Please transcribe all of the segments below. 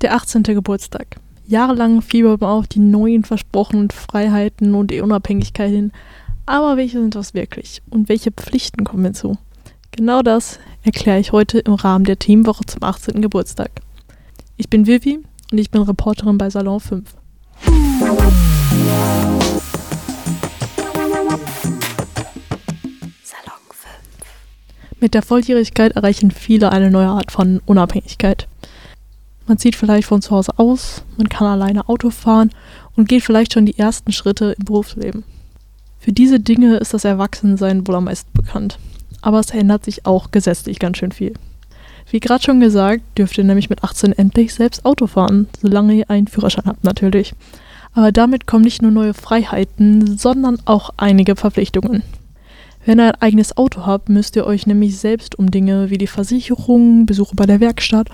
Der 18. Geburtstag. Jahrelang fiebert man auf die neuen versprochenen Freiheiten und die Unabhängigkeit hin. Aber welche sind das wirklich? Und welche Pflichten kommen hinzu? Genau das erkläre ich heute im Rahmen der Teamwoche zum 18. Geburtstag. Ich bin Vivi und ich bin Reporterin bei Salon 5. Salon 5. Mit der Volljährigkeit erreichen viele eine neue Art von Unabhängigkeit. Man zieht vielleicht von zu Hause aus, man kann alleine Auto fahren und geht vielleicht schon die ersten Schritte im Berufsleben. Für diese Dinge ist das Erwachsensein wohl am meisten bekannt. Aber es ändert sich auch gesetzlich ganz schön viel. Wie gerade schon gesagt, dürft ihr nämlich mit 18 endlich selbst Auto fahren, solange ihr einen Führerschein habt natürlich. Aber damit kommen nicht nur neue Freiheiten, sondern auch einige Verpflichtungen. Wenn ihr ein eigenes Auto habt, müsst ihr euch nämlich selbst um Dinge wie die Versicherung, Besuche bei der Werkstatt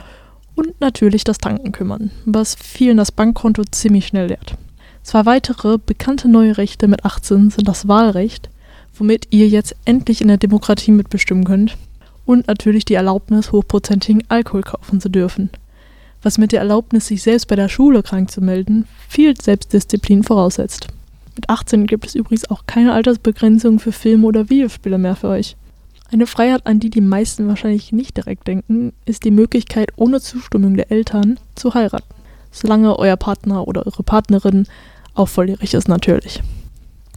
und natürlich das Tanken kümmern, was vielen das Bankkonto ziemlich schnell leert. Zwei weitere bekannte neue Rechte mit 18 sind das Wahlrecht, womit ihr jetzt endlich in der Demokratie mitbestimmen könnt, und natürlich die Erlaubnis, hochprozentigen Alkohol kaufen zu dürfen, was mit der Erlaubnis, sich selbst bei der Schule krank zu melden, viel Selbstdisziplin voraussetzt. Mit 18 gibt es übrigens auch keine Altersbegrenzung für Filme oder Videospiele mehr für euch. Eine Freiheit, an die die meisten wahrscheinlich nicht direkt denken, ist die Möglichkeit, ohne Zustimmung der Eltern zu heiraten. Solange euer Partner oder eure Partnerin auch volljährig ist natürlich.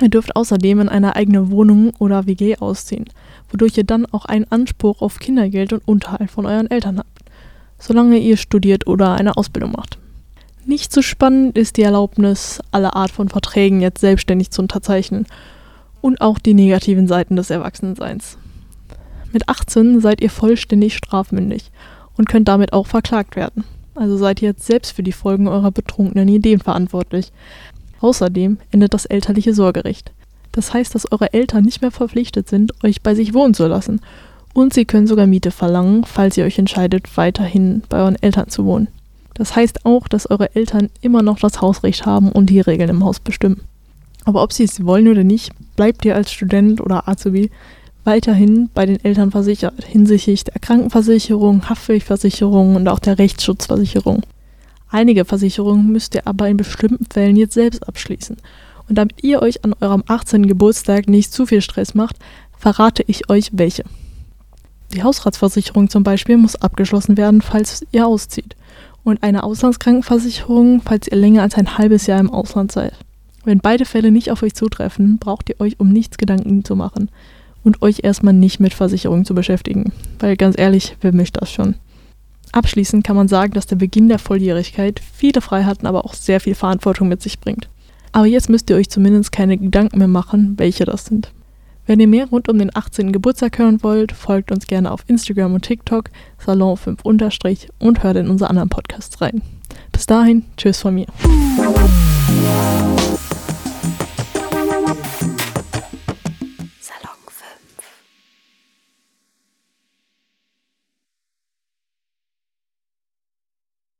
Ihr dürft außerdem in eine eigene Wohnung oder WG ausziehen, wodurch ihr dann auch einen Anspruch auf Kindergeld und Unterhalt von euren Eltern habt, solange ihr studiert oder eine Ausbildung macht. Nicht so spannend ist die Erlaubnis, alle Art von Verträgen jetzt selbstständig zu unterzeichnen und auch die negativen Seiten des Erwachsenenseins. Mit 18 seid ihr vollständig strafmündig und könnt damit auch verklagt werden. Also seid ihr jetzt selbst für die Folgen eurer betrunkenen Ideen verantwortlich. Außerdem endet das elterliche Sorgerecht. Das heißt, dass eure Eltern nicht mehr verpflichtet sind, euch bei sich wohnen zu lassen. Und sie können sogar Miete verlangen, falls ihr euch entscheidet, weiterhin bei euren Eltern zu wohnen. Das heißt auch, dass eure Eltern immer noch das Hausrecht haben und die Regeln im Haus bestimmen. Aber ob sie es wollen oder nicht, bleibt ihr als Student oder Azubi weiterhin bei den Eltern versichert, hinsichtlich der Krankenversicherung, Haftpflichtversicherung und auch der Rechtsschutzversicherung. Einige Versicherungen müsst ihr aber in bestimmten Fällen jetzt selbst abschließen. Und damit ihr euch an eurem 18. Geburtstag nicht zu viel Stress macht, verrate ich euch welche. Die Hausratsversicherung zum Beispiel muss abgeschlossen werden, falls ihr auszieht. Und eine Auslandskrankenversicherung, falls ihr länger als ein halbes Jahr im Ausland seid. Wenn beide Fälle nicht auf euch zutreffen, braucht ihr euch um nichts Gedanken zu machen und euch erstmal nicht mit Versicherungen zu beschäftigen. Weil ganz ehrlich, wer möchte das schon? Abschließend kann man sagen, dass der Beginn der Volljährigkeit viele Freiheiten, aber auch sehr viel Verantwortung mit sich bringt. Aber jetzt müsst ihr euch zumindest keine Gedanken mehr machen, welche das sind. Wenn ihr mehr rund um den 18. Geburtstag hören wollt, folgt uns gerne auf Instagram und TikTok, Salon5 und hört in unsere anderen Podcasts rein. Bis dahin, tschüss von mir.